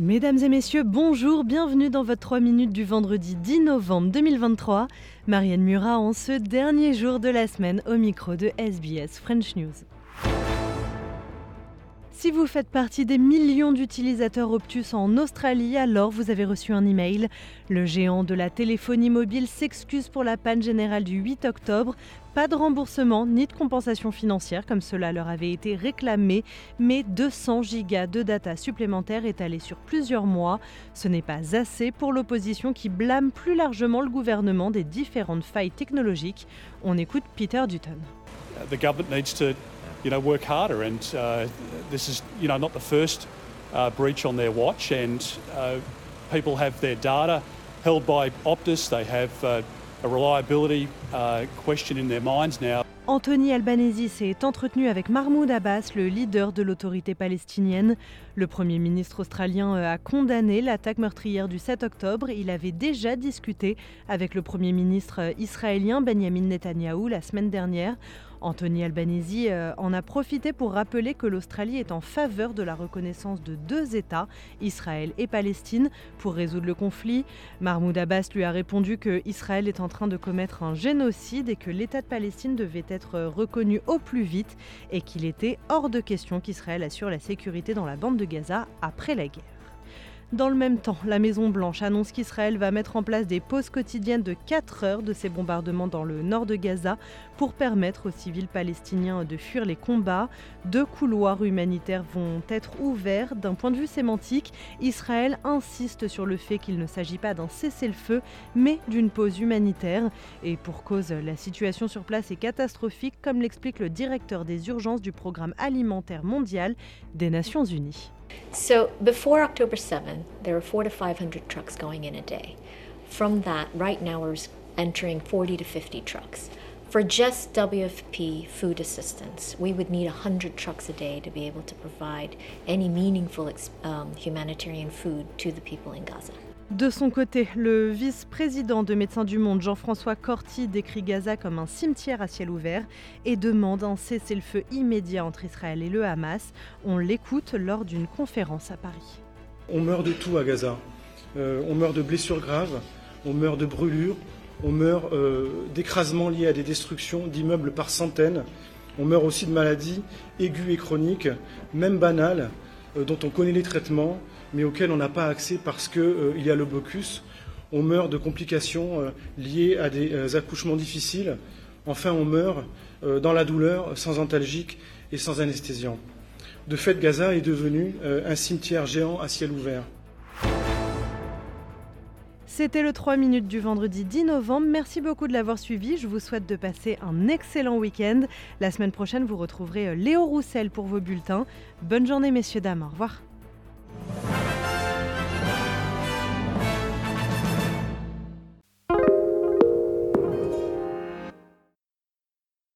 Mesdames et messieurs, bonjour, bienvenue dans votre 3 minutes du vendredi 10 novembre 2023. Marianne Murat en ce dernier jour de la semaine au micro de SBS French News. Si vous faites partie des millions d'utilisateurs Optus en Australie, alors vous avez reçu un email. Le géant de la téléphonie mobile s'excuse pour la panne générale du 8 octobre. Pas de remboursement ni de compensation financière comme cela leur avait été réclamé, mais 200 gigas de data supplémentaires étalés sur plusieurs mois. Ce n'est pas assez pour l'opposition qui blâme plus largement le gouvernement des différentes failles technologiques. On écoute Peter Dutton. You know, work harder. And uh, this is, you know, not the first uh, breach on their watch. And uh, people have their data held by Optus. They have uh, a reliability uh, question in their minds now. Anthony Albanese s'est entretenu avec Mahmoud Abbas, le leader de l'autorité palestinienne. Le Premier ministre australien a condamné l'attaque meurtrière du 7 octobre. Il avait déjà discuté avec le Premier ministre israélien Benjamin Netanyahou la semaine dernière. Anthony Albanese euh, en a profité pour rappeler que l'Australie est en faveur de la reconnaissance de deux États, Israël et Palestine, pour résoudre le conflit. Mahmoud Abbas lui a répondu que Israël est en train de commettre un génocide et que l'État de Palestine devait être reconnu au plus vite et qu'il était hors de question qu'Israël assure la sécurité dans la bande de Gaza après la guerre. Dans le même temps, la Maison-Blanche annonce qu'Israël va mettre en place des pauses quotidiennes de 4 heures de ces bombardements dans le nord de Gaza pour permettre aux civils palestiniens de fuir les combats. Deux couloirs humanitaires vont être ouverts. D'un point de vue sémantique, Israël insiste sur le fait qu'il ne s'agit pas d'un cessez-le-feu, mais d'une pause humanitaire. Et pour cause, la situation sur place est catastrophique, comme l'explique le directeur des urgences du programme alimentaire mondial des Nations Unies. So before October 7th, there were four to 500 trucks going in a day. From that, right now we're entering 40 to 50 trucks. For just WFP food assistance, we would need 100 trucks a day to be able to provide any meaningful um, humanitarian food to the people in Gaza. De son côté, le vice-président de Médecins du Monde, Jean-François Corti, décrit Gaza comme un cimetière à ciel ouvert et demande un cessez-le-feu immédiat entre Israël et le Hamas. On l'écoute lors d'une conférence à Paris. On meurt de tout à Gaza. Euh, on meurt de blessures graves, on meurt de brûlures, on meurt euh, d'écrasements liés à des destructions d'immeubles par centaines. On meurt aussi de maladies aiguës et chroniques, même banales, dont on connaît les traitements, mais auxquels on n'a pas accès parce qu'il euh, y a le blocus. On meurt de complications euh, liées à des euh, accouchements difficiles. Enfin, on meurt dans la douleur, sans antalgique et sans anesthésiant. De fait, Gaza est devenu un cimetière géant à ciel ouvert. C'était le 3 minutes du vendredi 10 novembre. Merci beaucoup de l'avoir suivi. Je vous souhaite de passer un excellent week-end. La semaine prochaine, vous retrouverez Léo Roussel pour vos bulletins. Bonne journée, messieurs, dames. Au revoir.